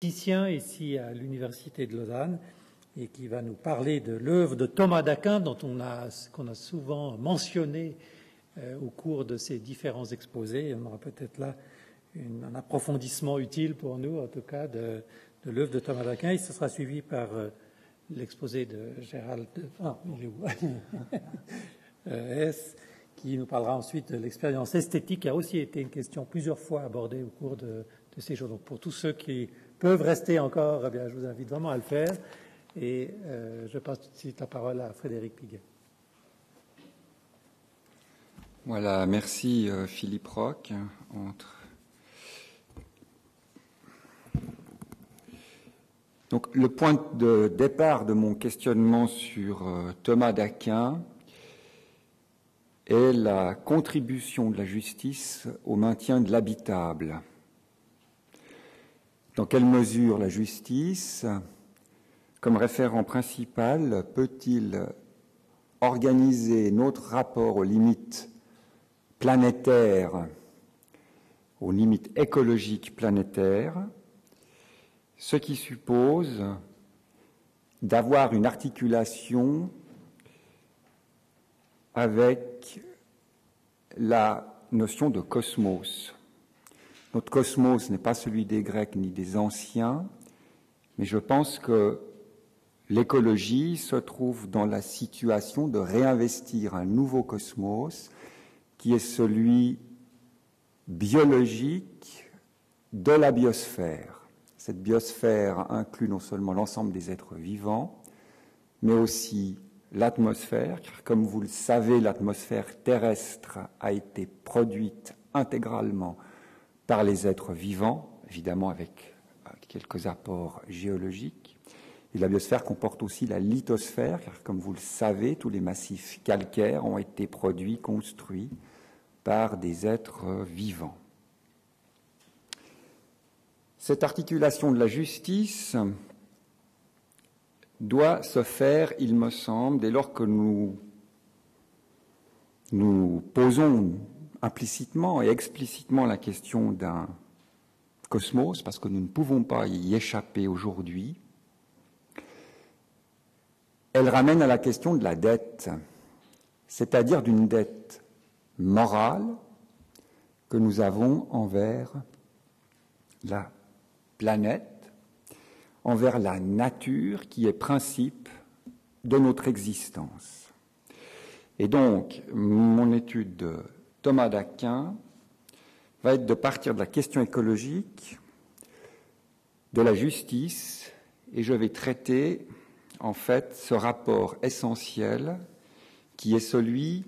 physicien ici à l'Université de Lausanne et qui va nous parler de l'œuvre de Thomas d'Aquin dont on a, qu'on a souvent mentionné euh, au cours de ces différents exposés. On aura peut-être là un approfondissement utile pour nous, en tout cas, de, l'œuvre de Thomas d'Aquin. Et ce sera suivi par euh, l'exposé de Gérald ah, euh, S, qui nous parlera ensuite de l'expérience esthétique, qui a aussi été une question plusieurs fois abordée au cours de, ces jours. Donc, pour tous ceux qui peuvent rester encore, eh je vous invite vraiment à le faire. Et je passe tout de suite la parole à Frédéric Piguet. Voilà, merci euh, Philippe Roch. Donc, le point de départ de mon questionnement sur euh, Thomas d'Aquin est la contribution de la justice au maintien de l'habitable. Dans quelle mesure la justice, comme référent principal, peut-il organiser notre rapport aux limites planétaire, aux limites écologiques planétaires, ce qui suppose d'avoir une articulation avec la notion de cosmos. Notre cosmos n'est pas celui des Grecs ni des Anciens, mais je pense que l'écologie se trouve dans la situation de réinvestir un nouveau cosmos qui est celui biologique de la biosphère. Cette biosphère inclut non seulement l'ensemble des êtres vivants, mais aussi l'atmosphère, car comme vous le savez, l'atmosphère terrestre a été produite intégralement par les êtres vivants, évidemment avec quelques apports géologiques. Et la biosphère comporte aussi la lithosphère, car comme vous le savez, tous les massifs calcaires ont été produits, construits par des êtres vivants. Cette articulation de la justice doit se faire, il me semble, dès lors que nous nous posons implicitement et explicitement la question d'un cosmos, parce que nous ne pouvons pas y échapper aujourd'hui, elle ramène à la question de la dette, c'est-à-dire d'une dette morale que nous avons envers la planète, envers la nature qui est principe de notre existence. Et donc, mon étude de Thomas d'Aquin va être de partir de la question écologique, de la justice, et je vais traiter en fait ce rapport essentiel qui est celui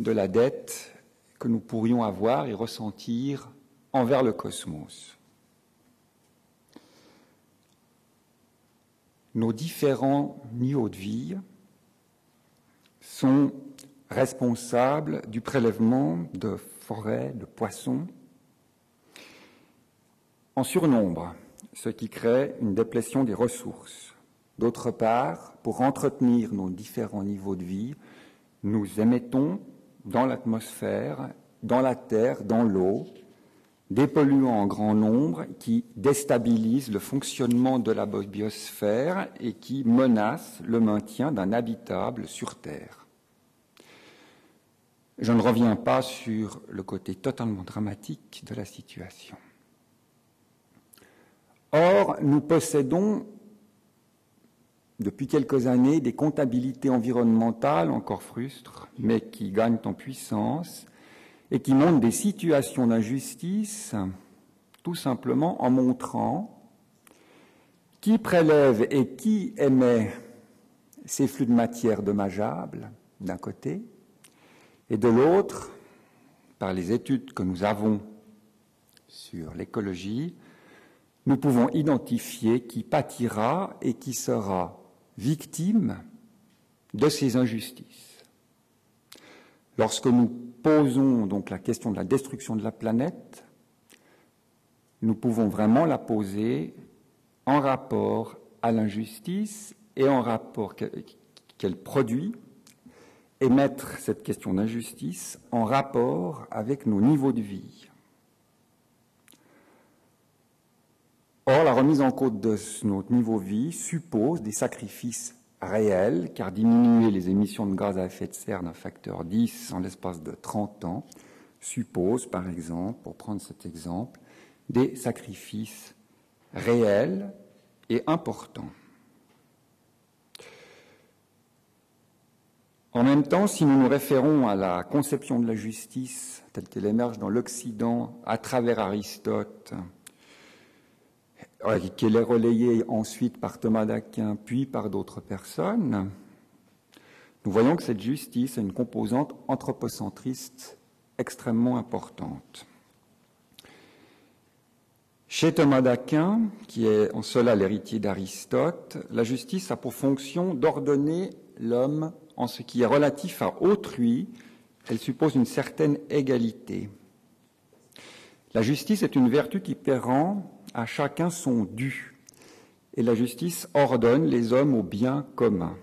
de la dette que nous pourrions avoir et ressentir envers le cosmos. Nos différents niveaux de vie sont responsables du prélèvement de forêts, de poissons, en surnombre, ce qui crée une déplétion des ressources. D'autre part, pour entretenir nos différents niveaux de vie, nous émettons dans l'atmosphère, dans la terre, dans l'eau, des polluants en grand nombre qui déstabilisent le fonctionnement de la biosphère et qui menacent le maintien d'un habitable sur Terre. Je ne reviens pas sur le côté totalement dramatique de la situation. Or, nous possédons depuis quelques années des comptabilités environnementales encore frustres, mais qui gagnent en puissance et qui montrent des situations d'injustice tout simplement en montrant qui prélève et qui émet ces flux de matière dommageables d'un côté, et de l'autre, par les études que nous avons sur l'écologie, nous pouvons identifier qui pâtira et qui sera victimes de ces injustices. Lorsque nous posons donc la question de la destruction de la planète, nous pouvons vraiment la poser en rapport à l'injustice et en rapport qu'elle produit et mettre cette question d'injustice en rapport avec nos niveaux de vie. Or, la remise en cause de notre niveau de vie suppose des sacrifices réels, car diminuer les émissions de gaz à effet de serre d'un facteur 10 en l'espace de 30 ans suppose, par exemple, pour prendre cet exemple, des sacrifices réels et importants. En même temps, si nous nous référons à la conception de la justice telle qu'elle émerge dans l'Occident à travers Aristote, euh, qu'elle est relayée ensuite par Thomas d'Aquin, puis par d'autres personnes, nous voyons que cette justice a une composante anthropocentriste extrêmement importante. Chez Thomas d'Aquin, qui est en cela l'héritier d'Aristote, la justice a pour fonction d'ordonner l'homme en ce qui est relatif à autrui, elle suppose une certaine égalité. La justice est une vertu qui rend à chacun son dû, et la justice ordonne les hommes au bien commun.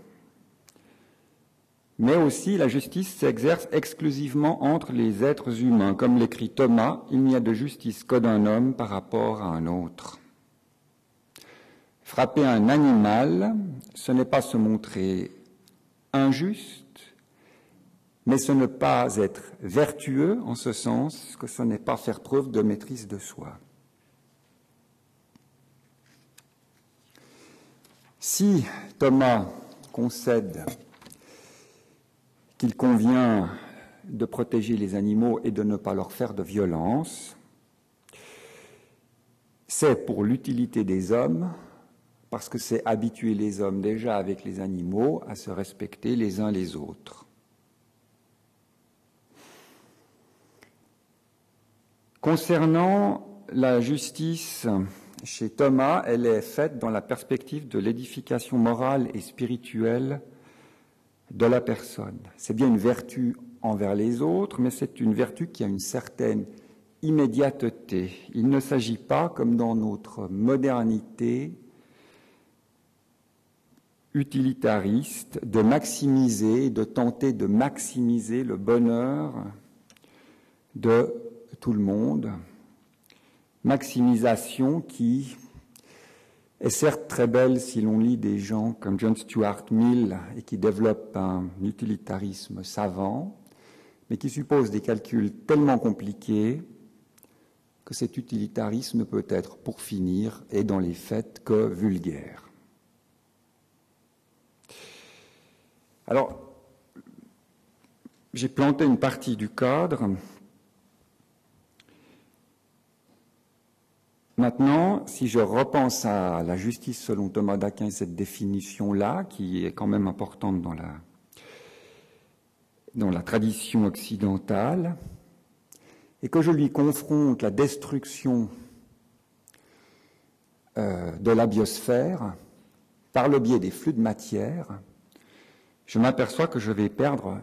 Mais aussi la justice s'exerce exclusivement entre les êtres humains. Comme l'écrit Thomas, il n'y a de justice que d'un homme par rapport à un autre. Frapper un animal, ce n'est pas se montrer injuste, mais ce n'est pas être vertueux en ce sens que ce n'est pas faire preuve de maîtrise de soi. Si Thomas concède qu'il convient de protéger les animaux et de ne pas leur faire de violence, c'est pour l'utilité des hommes parce que c'est habituer les hommes déjà avec les animaux à se respecter les uns les autres. Concernant la justice chez Thomas, elle est faite dans la perspective de l'édification morale et spirituelle de la personne. C'est bien une vertu envers les autres, mais c'est une vertu qui a une certaine immédiateté. Il ne s'agit pas, comme dans notre modernité, utilitariste de maximiser, de tenter de maximiser le bonheur de tout le monde. Maximisation qui est certes très belle si l'on lit des gens comme John Stuart Mill et qui développent un utilitarisme savant, mais qui suppose des calculs tellement compliqués que cet utilitarisme peut être, pour finir, et dans les faits, que vulgaire. Alors, j'ai planté une partie du cadre. Maintenant, si je repense à la justice selon Thomas d'Aquin, cette définition-là, qui est quand même importante dans la, tradition occidentale, et que je lui confronte la destruction euh, de la biosphère par le biais des flux de matière, je m'aperçois que je vais perdre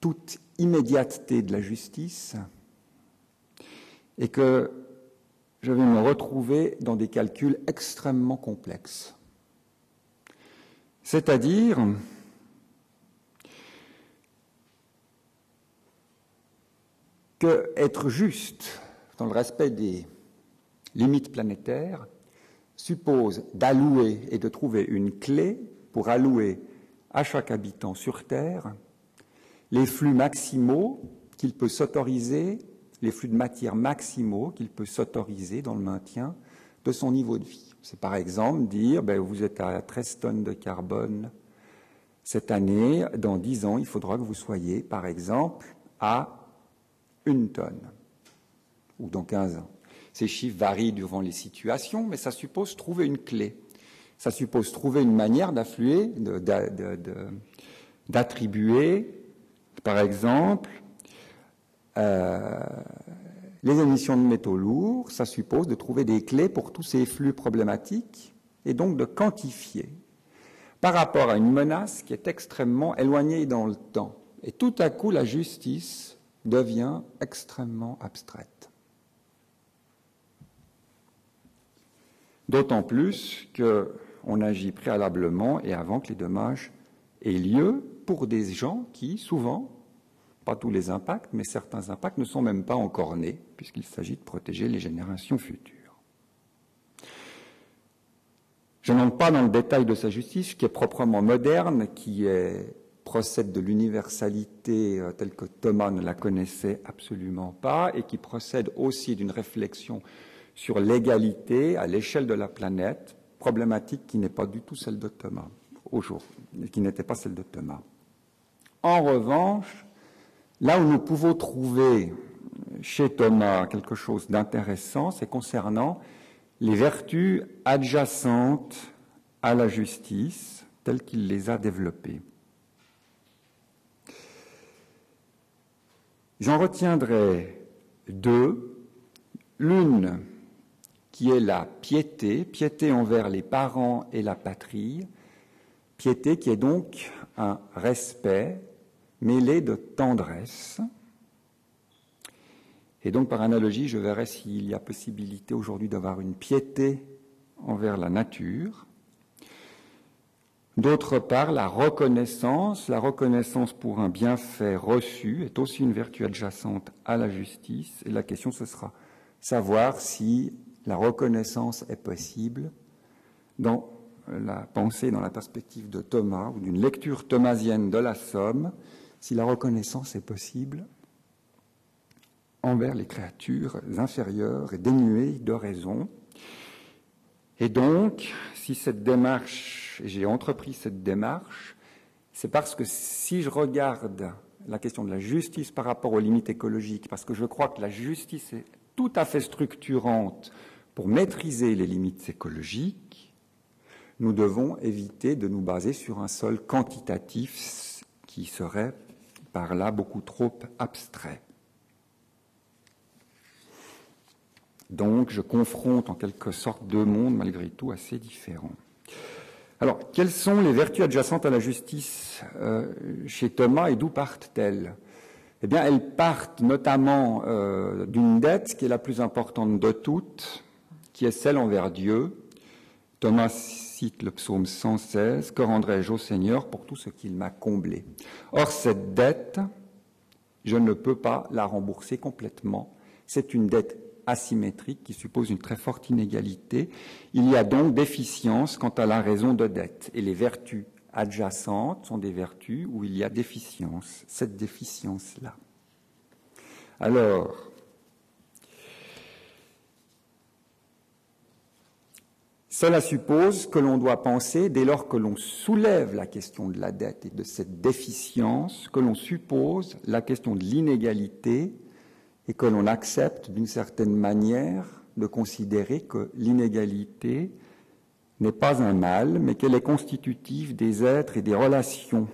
toute immédiateté de la justice et que je vais me retrouver dans des calculs extrêmement complexes. C'est-à-dire que être juste dans le respect des limites planétaires suppose d'allouer et de trouver une clé pour allouer à chaque habitant sur Terre les flux maximaux qu'il peut s'autoriser, les flux de matière maximaux qu'il peut s'autoriser dans le maintien de son niveau de vie. C'est par exemple dire, ben, vous êtes à 13 tonnes de carbone cette année, dans 10 ans, il faudra que vous soyez, par exemple, à une tonne, ou dans 15 ans. Ces chiffres varient durant les situations, mais ça suppose trouver une clé ça suppose trouver une manière d'affluer, d'attribuer, par exemple, euh, les émissions de métaux lourds, ça suppose de trouver des clés pour tous ces flux problématiques et donc de quantifier par rapport à une menace qui est extrêmement éloignée dans le temps. Et tout à coup, la justice devient extrêmement abstraite. D'autant plus que on agit préalablement et avant que les dommages aient lieu pour des gens qui, souvent, pas tous les impacts, mais certains impacts ne sont même pas encore nés, puisqu'il s'agit de protéger les générations futures. Je n'entre pas dans le détail de sa justice, qui est proprement moderne, qui procède de l'universalité euh, telle que Thomas ne la connaissait absolument pas, et qui procède aussi d'une réflexion sur l'égalité à l'échelle de la planète, problématique qui n'est pas du tout celle de Thomas, aujourd'hui, qui n'était pas celle de Thomas. En revanche, là où nous pouvons trouver chez Thomas quelque chose d'intéressant, c'est concernant les vertus adjacentes à la justice telles qu'il les a développées. J'en retiendrai deux. L'une qui est la piété, piété envers les parents et la patrie, piété qui est donc un respect mêlé de tendresse. Et donc, par analogie, je verrai s'il y a possibilité aujourd'hui d'avoir une piété envers la nature. D'autre part, la reconnaissance, la reconnaissance pour un bienfait reçu est aussi une vertu adjacente à la justice. Et la question, ce sera savoir si la reconnaissance est possible dans la pensée, dans la perspective de Thomas ou d'une lecture thomasienne de la Somme, si la reconnaissance est possible envers les créatures inférieures et dénuées de raison. Et donc, si cette démarche, j'ai entrepris cette démarche, c'est parce que si je regarde la question de la justice par rapport aux limites écologiques, parce que je crois que la justice est tout à fait structurante pour maîtriser les limites écologiques, nous devons éviter de nous baser sur un sol quantitatif qui serait par là beaucoup trop abstrait. Donc je confronte en quelque sorte deux mondes malgré tout assez différents. Alors, quelles sont les vertus adjacentes à la justice euh, chez Thomas et d'où partent-elles? Eh bien, elles partent notamment euh, d'une dette qui est la plus importante de toutes, qui est celle envers Dieu. Thomas cite le psaume 116, Que rendrai-je au Seigneur pour tout ce qu'il m'a comblé? Or, cette dette, je ne peux pas la rembourser complètement. C'est une dette asymétrique qui suppose une très forte inégalité. Il y a donc déficience quant à la raison de dette. Et les vertus adjacentes sont des vertus où il y a déficience, cette déficience-là. Alors, cela suppose que l'on doit penser, dès lors que l'on soulève la question de la dette et de cette déficience, que l'on suppose la question de l'inégalité et que l'on accepte d'une certaine manière de considérer que l'inégalité n'est pas un mal, mais qu'elle est constitutive des êtres et des relations,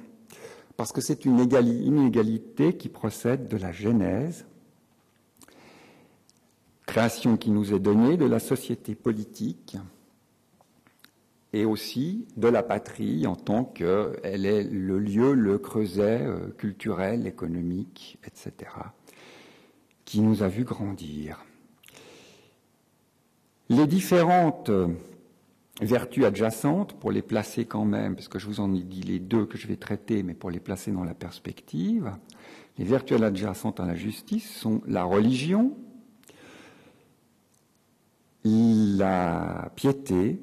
parce que c'est une inégalité qui procède de la Genèse, création qui nous est donnée de la société politique et aussi de la patrie en tant qu'elle est le lieu, le creuset euh, culturel, économique, etc qui nous a vu grandir. Les différentes vertus adjacentes, pour les placer quand même, parce que je vous en ai dit les deux que je vais traiter, mais pour les placer dans la perspective, les vertus adjacentes à la justice sont la religion, la piété,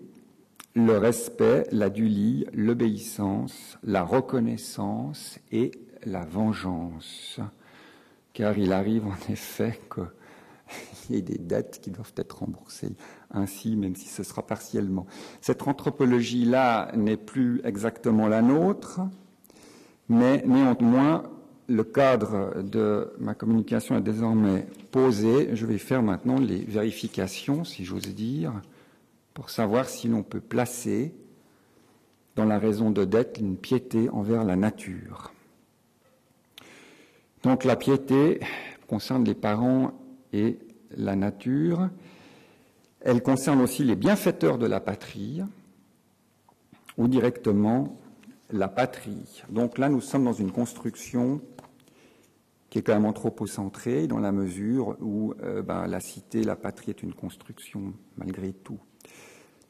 le respect, l'adulie, l'obéissance, la reconnaissance et la vengeance car il arrive en effet qu'il y ait des dettes qui doivent être remboursées ainsi, même si ce sera partiellement. Cette anthropologie-là n'est plus exactement la nôtre, mais néanmoins, le cadre de ma communication est désormais posé. Je vais faire maintenant les vérifications, si j'ose dire, pour savoir si l'on peut placer dans la raison de dette une piété envers la nature. Donc la piété concerne les parents et la nature. Elle concerne aussi les bienfaiteurs de la patrie ou directement la patrie. Donc là, nous sommes dans une construction qui est quand même anthropocentrée dans la mesure où euh, ben, la cité, la patrie est une construction malgré tout.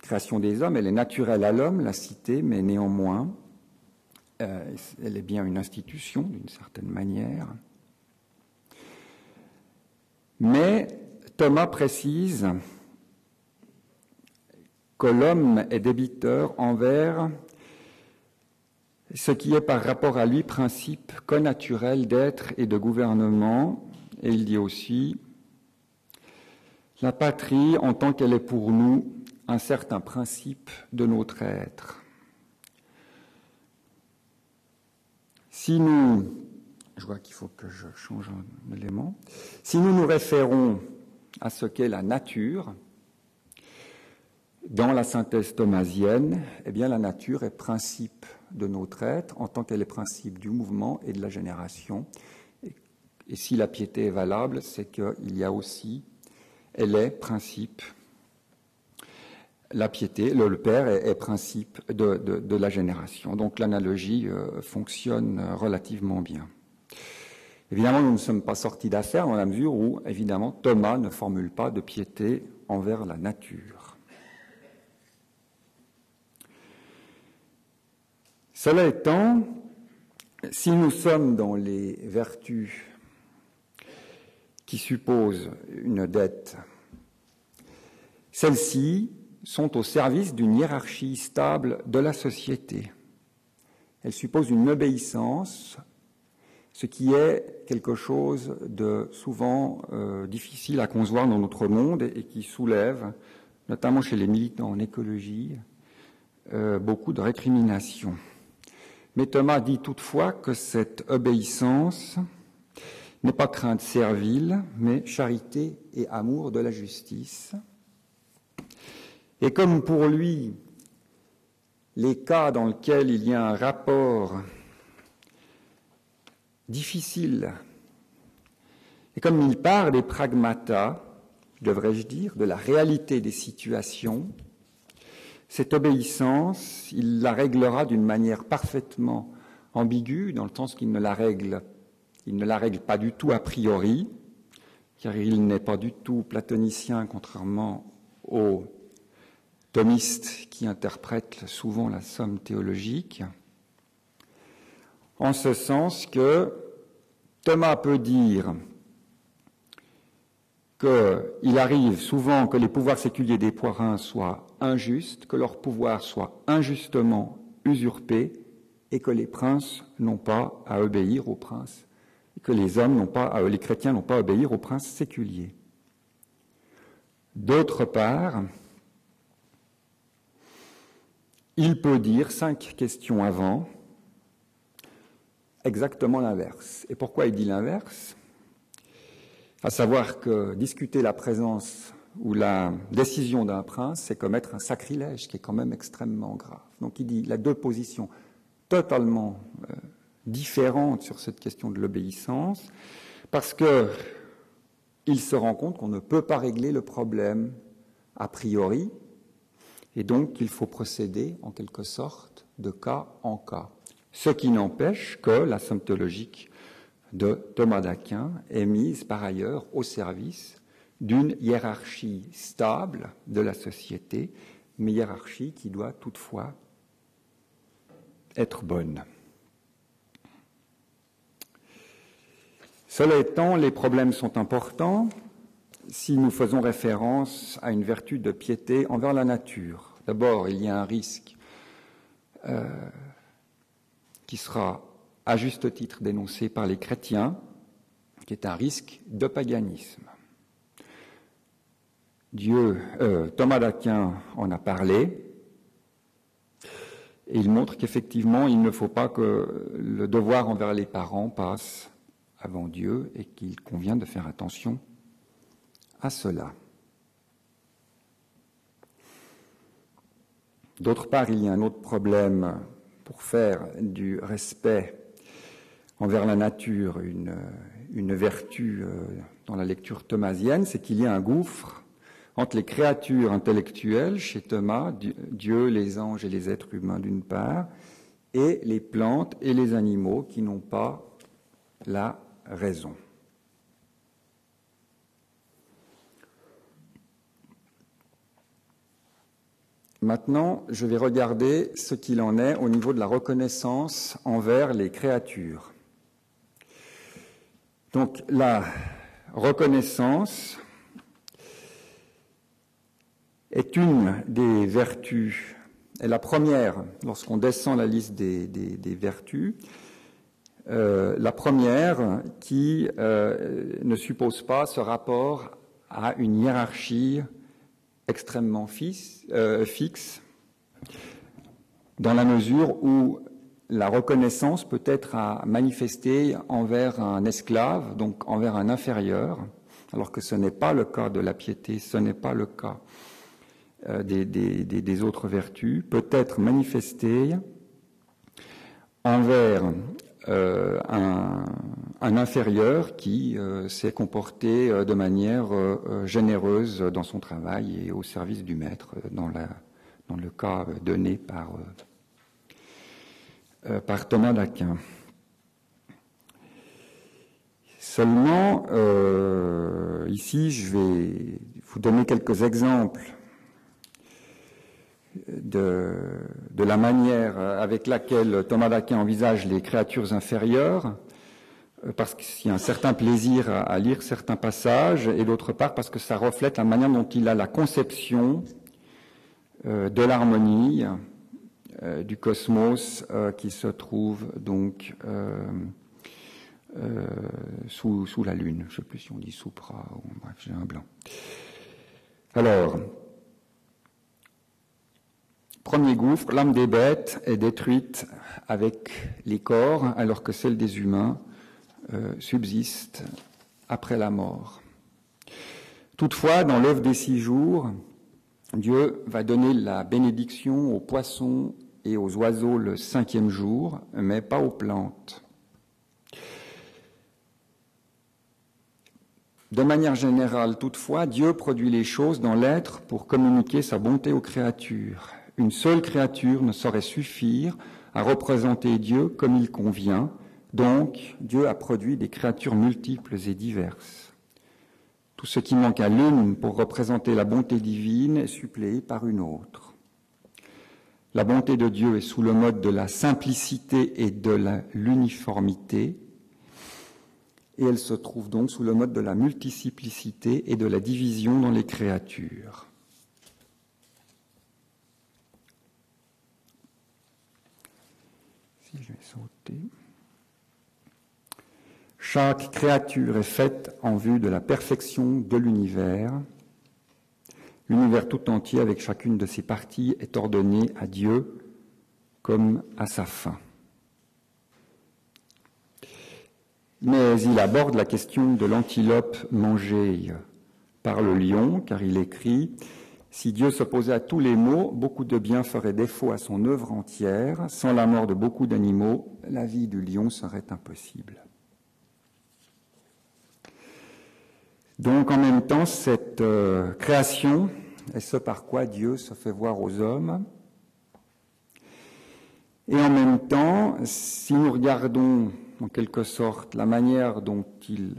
Création des hommes, elle est naturelle à l'homme, la cité, mais néanmoins, euh, elle est bien une institution d'une certaine manière. Mais Thomas précise que l'homme est débiteur envers ce qui est par rapport à lui principe connaturel d'être et de gouvernement. Et il dit aussi, la patrie en tant qu'elle est pour nous un certain principe de notre être. Si nous, je vois qu'il faut que je change un élément, si nous nous référons à ce qu'est la nature, dans la synthèse thomasienne, eh bien la nature est principe de notre être en tant qu'elle est principe du mouvement et de la génération. Et, si la piété est valable, c'est qu'il y a aussi, elle est principe la piété, le, père est, principe de, la génération. Donc l'analogie euh, fonctionne relativement bien. Évidemment, nous ne sommes pas sortis d'affaire dans la mesure où, évidemment, Thomas ne formule pas de piété envers la nature. Cela étant, si nous sommes dans les vertus qui supposent une dette, celle-ci sont au service d'une hiérarchie stable de la société. Elle suppose une obéissance, ce qui est quelque chose de souvent euh, difficile à concevoir dans notre monde et qui soulève, notamment chez les militants en écologie, euh, beaucoup de récriminations. Mais Thomas dit toutefois que cette obéissance n'est pas crainte servile, mais charité et amour de la justice. Et comme pour lui, les cas dans lesquels il y a un rapport difficile, et comme il part des pragmata, devrais-je dire, de la réalité des situations, cette obéissance, il la réglera d'une manière parfaitement ambiguë, dans le sens qu'il ne la règle, il ne la règle pas du tout a priori, car il n'est pas du tout platonicien, contrairement aux qui interprètent souvent la somme théologique, en ce sens que Thomas peut dire qu'il arrive souvent que les pouvoirs séculiers des poirins soient injustes, que leur pouvoir soit injustement usurpé, et que les princes n'ont pas à obéir aux princes, que les hommes n'ont pas, les chrétiens n'ont pas à obéir aux princes séculiers. D'autre part, il peut dire cinq questions avant exactement l'inverse. Et pourquoi il dit l'inverse? À savoir que discuter la présence ou la décision d'un prince, c'est commettre un sacrilège qui est quand même extrêmement grave. Donc il dit a deux positions totalement euh, différentes sur cette question de l'obéissance, parce que il se rend compte qu'on ne peut pas régler le problème a priori, et donc il faut procéder en quelque sorte de cas en cas. Ce qui n'empêche que la symptologique de Thomas d'Aquin est mise par ailleurs au service d'une hiérarchie stable de la société, mais hiérarchie qui doit toutefois être bonne. Cela étant, les problèmes sont importants si nous faisons référence à une vertu de piété envers la nature. D'abord, il y a un risque euh, qui sera à juste titre dénoncé par les chrétiens, qui est un risque de paganisme. Dieu, euh, Thomas d'Aquin en a parlé, et il montre qu'effectivement, il ne faut pas que le devoir envers les parents passe avant Dieu et qu'il convient de faire attention à cela. D'autre part, il y a un autre problème pour faire du respect envers la nature une, une vertu euh, dans la lecture thomasienne, c'est qu'il y a un gouffre entre les créatures intellectuelles chez Thomas, Dieu, les anges et les êtres humains d'une part, et les plantes et les animaux qui n'ont pas la raison. Maintenant, je vais regarder ce qu'il en est au niveau de la reconnaissance envers les créatures. Donc la reconnaissance est une des vertus, et la première, lorsqu'on descend la liste des, vertus, euh, la première qui euh, ne suppose pas ce rapport à une hiérarchie extrêmement euh, fixe, dans la mesure où la reconnaissance peut être à manifester envers un esclave, donc envers un inférieur, alors que ce n'est pas le cas de la piété, ce n'est pas le cas euh, des, autres vertus, peut être manifestée envers euh, un, inférieur qui euh, s'est comporté de manière généreuse dans son travail et au service du maître, dans, le cas donné par euh, par Thomas d'Aquin. Seulement, euh, ici, je vais vous donner quelques exemples de, la manière avec laquelle Thomas d'Aquin envisage les créatures inférieures, euh, parce qu'il y a un certain plaisir à, lire certains passages, et d'autre part parce que ça reflète la manière dont il a la conception de l'harmonie, euh, du cosmos euh, qui se trouve donc euh, sous, sous, la Lune. Je ne sais plus si on dit soupra ou bref, j'ai un blanc. Alors, premier gouffre, l'âme des bêtes est détruite avec les corps, alors que celle des humains subsiste après la mort. Toutefois, dans l'œuvre des six jours, Dieu va donner la bénédiction aux poissons et aux oiseaux le cinquième jour, mais pas aux plantes. De manière générale, toutefois, Dieu produit les choses dans l'être pour communiquer sa bonté aux créatures. Une seule créature ne saurait suffire à représenter Dieu comme il convient, donc Dieu a produit des créatures multiples et diverses. Tout ce qui manque à l'une pour représenter la bonté divine est suppléé par une autre. La bonté de Dieu est sous le mode de la simplicité et de l'uniformité, et elle se trouve donc sous le mode de la multiplicité et de la division dans les créatures. Si je Chaque créature est faite en vue de la perfection de l'univers L'univers tout entier, avec chacune de ses parties, est ordonné à Dieu comme à sa fin. Mais il aborde la question de l'antilope mangée par le lion, car il écrit Si Dieu s'opposait à tous les maux, beaucoup de bien ferait défaut à son œuvre entière. Sans la mort de beaucoup d'animaux, la vie du lion serait impossible. Donc en même temps, cette euh, création est ce par quoi Dieu se fait voir aux hommes. Et en même temps, si nous regardons en quelque sorte la manière dont il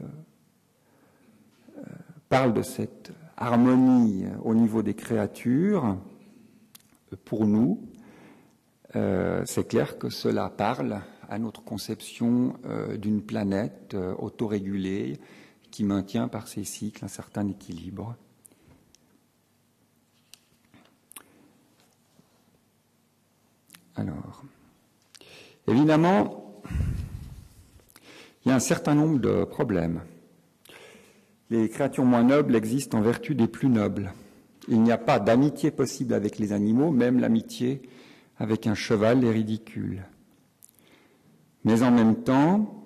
euh, parle de cette harmonie au niveau des créatures, pour nous, euh, c'est clair que cela parle à notre conception d'une planète autorégulée qui maintient par ses cycles un certain équilibre. Alors, évidemment, il y a un certain nombre de problèmes. Les créatures moins nobles existent en vertu des plus nobles. Il n'y a pas d'amitié possible avec les animaux, même l'amitié avec un cheval est ridicule. Mais en même temps,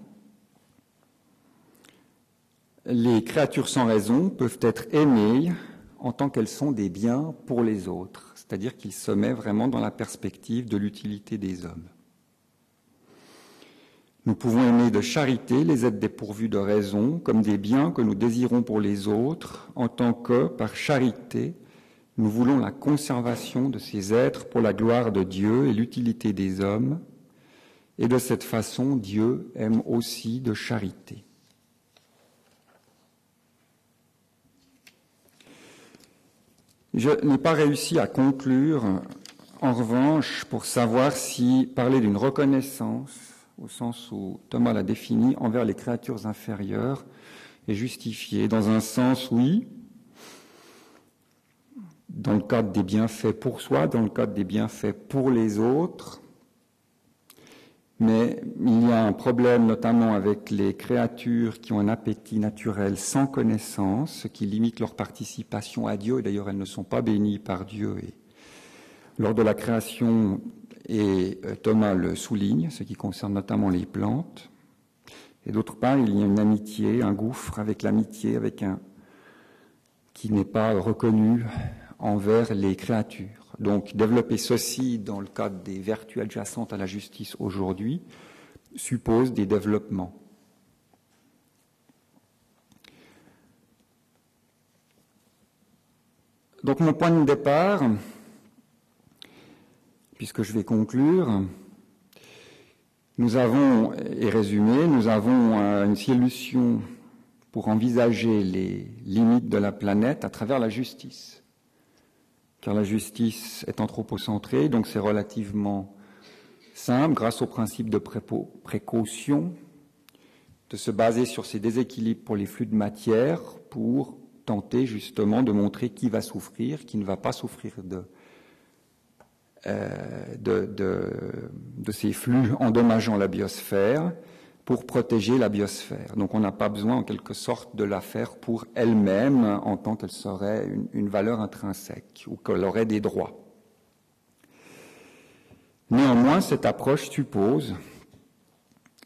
les créatures sans raison peuvent être aimées en tant qu'elles sont des biens pour les autres, c'est-à-dire qu'ils se mettent vraiment dans la perspective de l'utilité des hommes. Nous pouvons aimer de charité les êtres dépourvus de raison comme des biens que nous désirons pour les autres, en tant que, par charité, nous voulons la conservation de ces êtres pour la gloire de Dieu et l'utilité des hommes, et de cette façon Dieu aime aussi de charité. Je n'ai pas réussi à conclure, en revanche, pour savoir si parler d'une reconnaissance, au sens où Thomas l'a défini, envers les créatures inférieures, est justifié. Dans un sens, oui, dans le cadre des bienfaits pour soi, dans le cadre des bienfaits pour les autres. Mais il y a un problème notamment avec les créatures qui ont un appétit naturel sans connaissance, ce qui limite leur participation à Dieu. D'ailleurs, elles ne sont pas bénies par Dieu. Et lors de la création, et euh, Thomas le souligne, ce qui concerne notamment les plantes. Et d'autre part, il y a une amitié, un gouffre avec l'amitié, avec un qui n'est pas reconnu envers les créatures. Donc développer ceci dans le cadre des vertus adjacentes à la justice aujourd'hui suppose des développements. Donc mon point de départ, puisque je vais conclure, nous avons, et résumé, nous avons une solution pour envisager les limites de la planète à travers la justice. Car la justice est anthropocentrée, donc c'est relativement simple, grâce au principe de précaution, de se baser sur ces déséquilibres pour les flux de matière pour tenter justement de montrer qui va souffrir, qui ne va pas souffrir de, euh, de, de ces flux endommageant la biosphère, pour protéger la biosphère. Donc on n'a pas besoin en quelque sorte de la faire pour elle-même en tant qu'elle serait une, valeur intrinsèque ou qu'elle aurait des droits. Néanmoins, cette approche suppose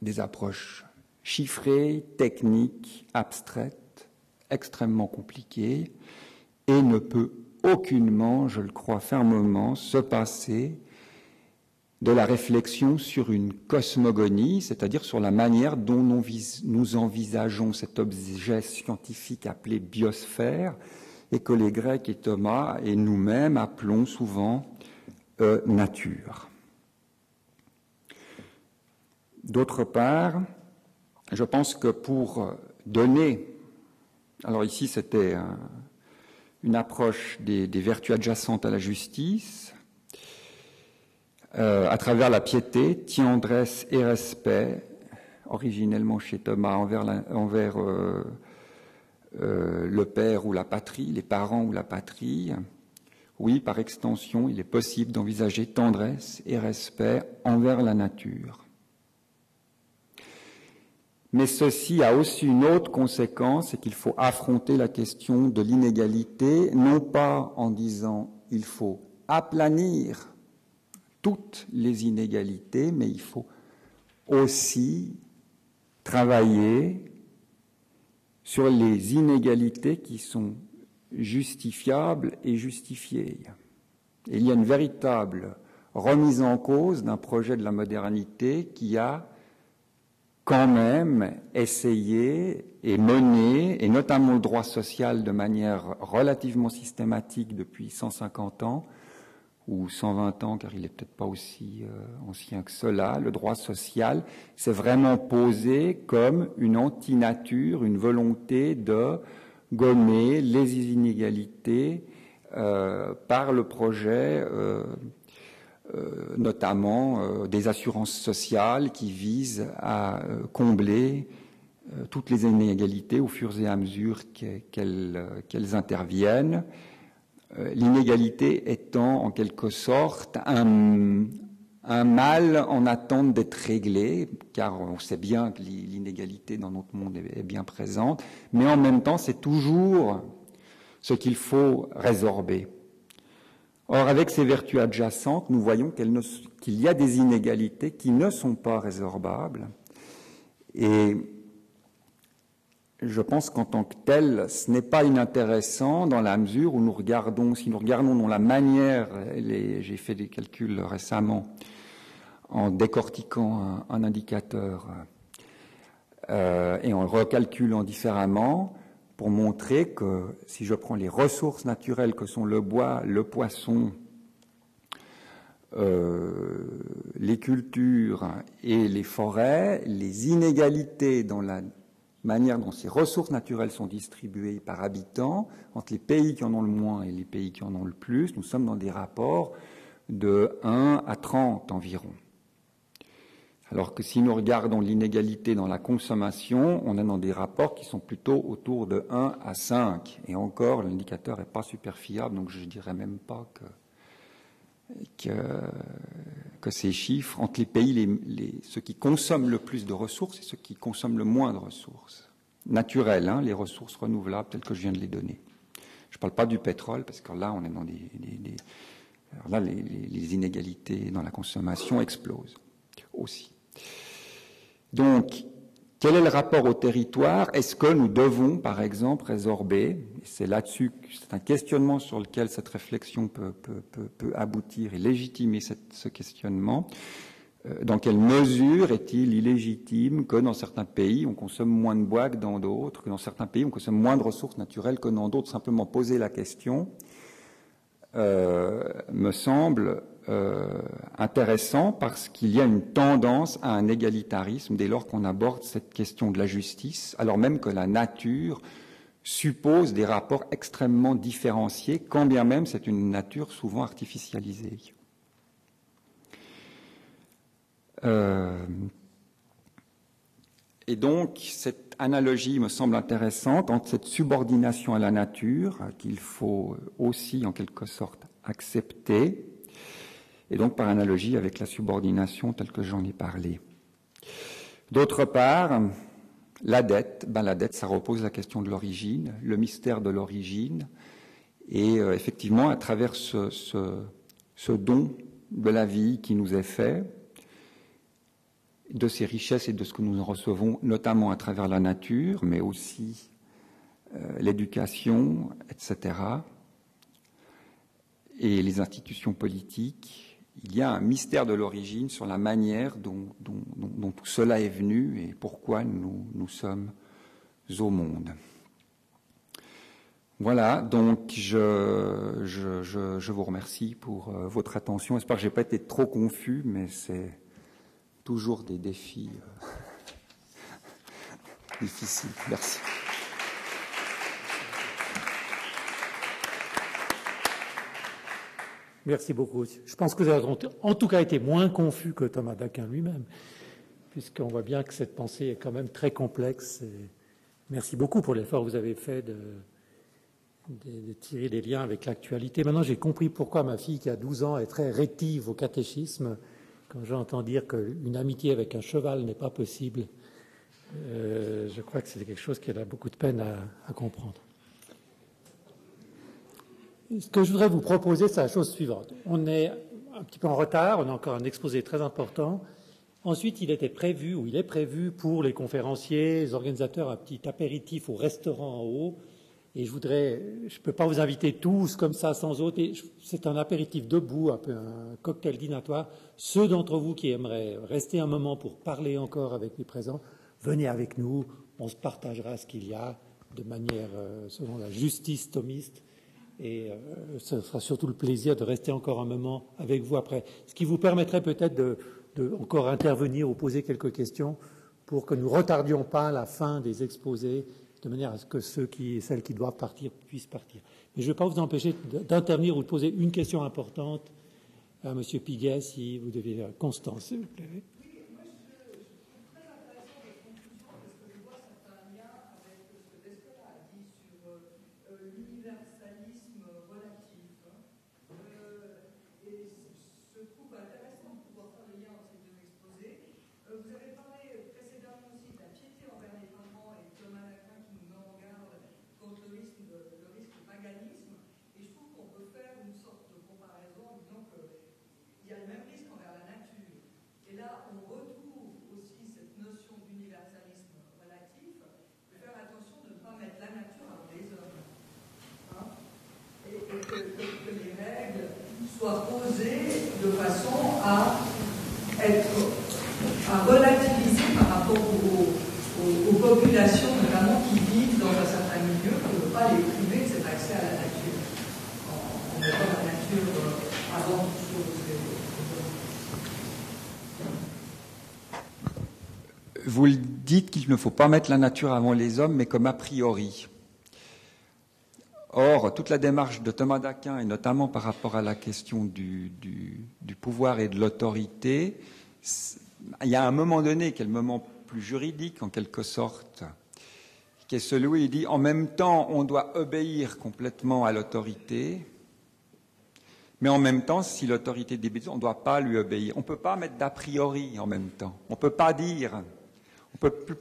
des approches chiffrées, techniques, abstraites, extrêmement compliquées, et ne peut aucunement, je le crois fermement, se passer de la réflexion sur une cosmogonie, c'est-à-dire sur la manière dont nous envisageons cet objet scientifique appelé biosphère, et que les Grecs et Thomas et nous-mêmes appelons souvent euh, nature. D'autre part, je pense que pour donner, alors ici c'était une approche des vertus adjacentes à la justice, euh, à travers la piété, tendresse et respect, originellement chez Thomas envers, euh, euh, le père ou la patrie, les parents ou la patrie. Oui, par extension, il est possible d'envisager tendresse et respect envers la nature. Mais ceci a aussi une autre conséquence, c'est qu'il faut affronter la question de l'inégalité, non pas en disant il faut aplanir toutes les inégalités, mais il faut aussi travailler sur les inégalités qui sont justifiables et justifiées. il y a une véritable remise en cause d'un projet de la modernité qui a quand même essayé et mené, et notamment le droit social de manière relativement systématique depuis 150 ans, ou 120 ans, car il n'est peut-être pas aussi euh, ancien que cela, le droit social s'est vraiment posé comme une antinature, une volonté de gommer les inégalités euh, par le projet, euh, notamment des assurances sociales qui visent à combler toutes les inégalités au fur et à mesure qu'elles interviennent. Euh, l'inégalité étant en quelque sorte un, mal en attente d'être réglé, car on sait bien que l'inégalité dans notre monde est bien présente, mais en même temps c'est toujours ce qu'il faut résorber. Or, avec ces vertus adjacentes, nous voyons qu'il y a des inégalités qui ne sont pas résorbables. Et je pense qu'en tant que tel, ce n'est pas inintéressant dans la mesure où nous regardons, si nous regardons dans la manière, j'ai fait des calculs récemment en décortiquant un, indicateur euh, et en le recalculant différemment pour montrer que si je prends les ressources naturelles que sont le bois, le poisson, euh, les cultures et les forêts, les inégalités dans la manière dont ces ressources naturelles sont distribuées par habitant, entre les pays qui en ont le moins et les pays qui en ont le plus, nous sommes dans des rapports de 1 à 30 environ. Alors que si nous regardons l'inégalité dans la consommation, on est dans des rapports qui sont plutôt autour de 1 à 5. Et encore, l'indicateur n'est pas super fiable, donc je ne dirais même pas que, ces chiffres, entre les pays, ceux qui consomment le plus de ressources et ceux qui consomment le moins de ressources, naturelles, hein, les ressources renouvelables telles que je viens de les donner. Je ne parle pas du pétrole, parce que là, on est dans des... là, les inégalités dans la consommation explosent aussi. Donc, quel est le rapport au territoire? Est-ce que nous devons, par exemple, résorber C'est là-dessus, c'est un questionnement sur lequel cette réflexion peut, aboutir et légitimer ce questionnement. Euh, dans quelle mesure est-il illégitime que dans certains pays on consomme moins de bois que dans d'autres, que dans certains pays on consomme moins de ressources naturelles que dans d'autres? Simplement poser la question euh, me semble euh, intéressant parce qu'il y a une tendance à un égalitarisme dès lors qu'on aborde cette question de la justice, alors même que la nature suppose des rapports extrêmement différenciés, quand bien même c'est une nature souvent artificialisée. Euh, et donc, cette analogie me semble intéressante entre cette subordination à la nature, qu'il faut aussi en quelque sorte accepter, et donc par analogie avec la subordination telle que j'en ai parlé. D'autre part, la dette, ben la dette, ça repose la question de l'origine, le mystère de l'origine, et euh, effectivement, à travers ce, don de la vie qui nous est fait, de ces richesses et de ce que nous en recevons, notamment à travers la nature, mais aussi euh, l'éducation, etc., et les institutions politiques, il y a un mystère de l'origine sur la manière dont, tout cela est venu et pourquoi nous, sommes au monde. Voilà, donc je, je, vous remercie pour euh, votre attention. J'espère que je n'ai pas été trop confus, mais c'est toujours des défis euh, difficiles. Merci. Merci beaucoup. Je pense que vous avez en tout cas été moins confus que Thomas d'Aquin lui-même, puisqu'on voit bien que cette pensée est quand même très complexe. merci beaucoup pour l'effort que vous avez fait de, tirer des liens avec l'actualité. Maintenant, j'ai compris pourquoi ma fille, qui a 12 ans, est très rétive au catéchisme. Quand j'entends dire qu'une amitié avec un cheval n'est pas possible, euh, je crois que c'est quelque chose qu'elle a beaucoup de peine à comprendre. Ce que je voudrais vous proposer, c'est la chose suivante. On est un petit peu en retard, on a encore un exposé très important. Ensuite, il était prévu, ou il est prévu pour les conférenciers, les organisateurs, un petit apéritif au restaurant en haut. Et je ne peux pas vous inviter tous comme ça, sans autre. C'est un apéritif debout, un peu un cocktail dînatoire. Ceux d'entre vous qui aimeraient rester un moment pour parler encore avec les présents, venez avec nous. On se partagera ce qu'il y a de manière, euh, selon la justice thomiste. Et euh, ce sera surtout le plaisir de rester encore un moment avec vous après. Ce qui vous permettrait peut-être de, encore intervenir ou poser quelques questions pour que nous retardions pas la fin des exposés de manière à ce que ceux qui, celles qui doivent partir puissent partir. Mais je ne vais pas vous empêcher d'intervenir ou de poser une question importante à M. Piguet, si vous devez. Constance, s'il vous plaît. Qu'il ne faut pas mettre la nature avant les hommes, mais comme a priori. Or, toute la démarche de Thomas d'Aquin, et notamment par rapport à la question du, pouvoir et de l'autorité, il y a un moment donné qui est le moment plus juridique en quelque sorte, qui est celui où il dit en même temps on doit obéir complètement à l'autorité, mais en même temps, si l'autorité débute, on ne doit pas lui obéir. On ne peut pas mettre d'a priori en même temps. On ne peut pas dire. On peut plus,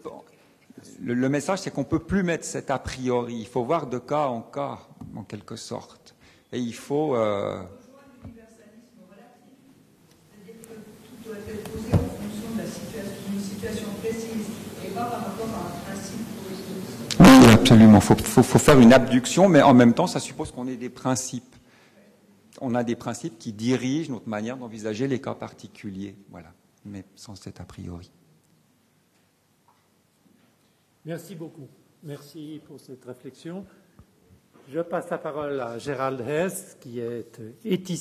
le, le message, c'est qu'on ne peut plus mettre cet a priori. Il faut voir de cas en cas, en quelque sorte. Et il faut. Euh, Oui, absolument. Il faut, faut, faut, faire une abduction, mais en même temps, ça suppose qu'on ait des principes. On a des principes qui dirigent notre manière d'envisager les cas particuliers. Voilà. Mais sans cet a priori. Merci beaucoup. Merci pour cette réflexion. Je passe la parole à Gérald Hess, qui est éthicien.